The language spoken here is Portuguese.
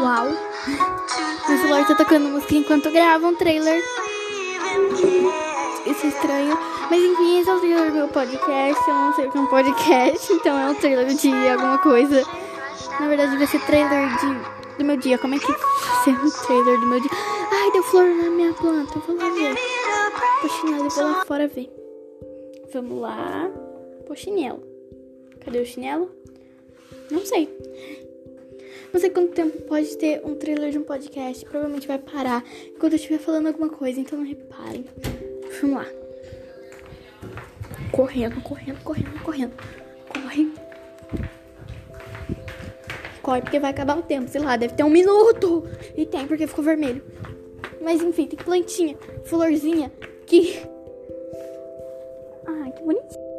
Uau! Meu celular tá tocando música enquanto grava um trailer. Isso é estranho. Mas enfim, esse é o trailer do meu podcast. Eu não sei o que é um podcast, então é um trailer de alguma coisa. Na verdade, vai ser trailer de, do meu dia. Como é que ser um trailer do meu dia? Ai, deu flor na minha planta. Eu vou lá ver. Pochinelo, eu vou lá fora ver. Vamos lá. Pochinelo. Cadê o chinelo? Não sei. Não sei quanto tempo pode ter um trailer de um podcast. Provavelmente vai parar quando eu estiver falando alguma coisa, então não reparem. Vamos lá. Correndo, correndo, correndo, correndo. Corre. Corre porque vai acabar o tempo, sei lá, deve ter um minuto. E tem porque ficou vermelho. Mas enfim, tem plantinha, florzinha que. Ai, que bonitinho.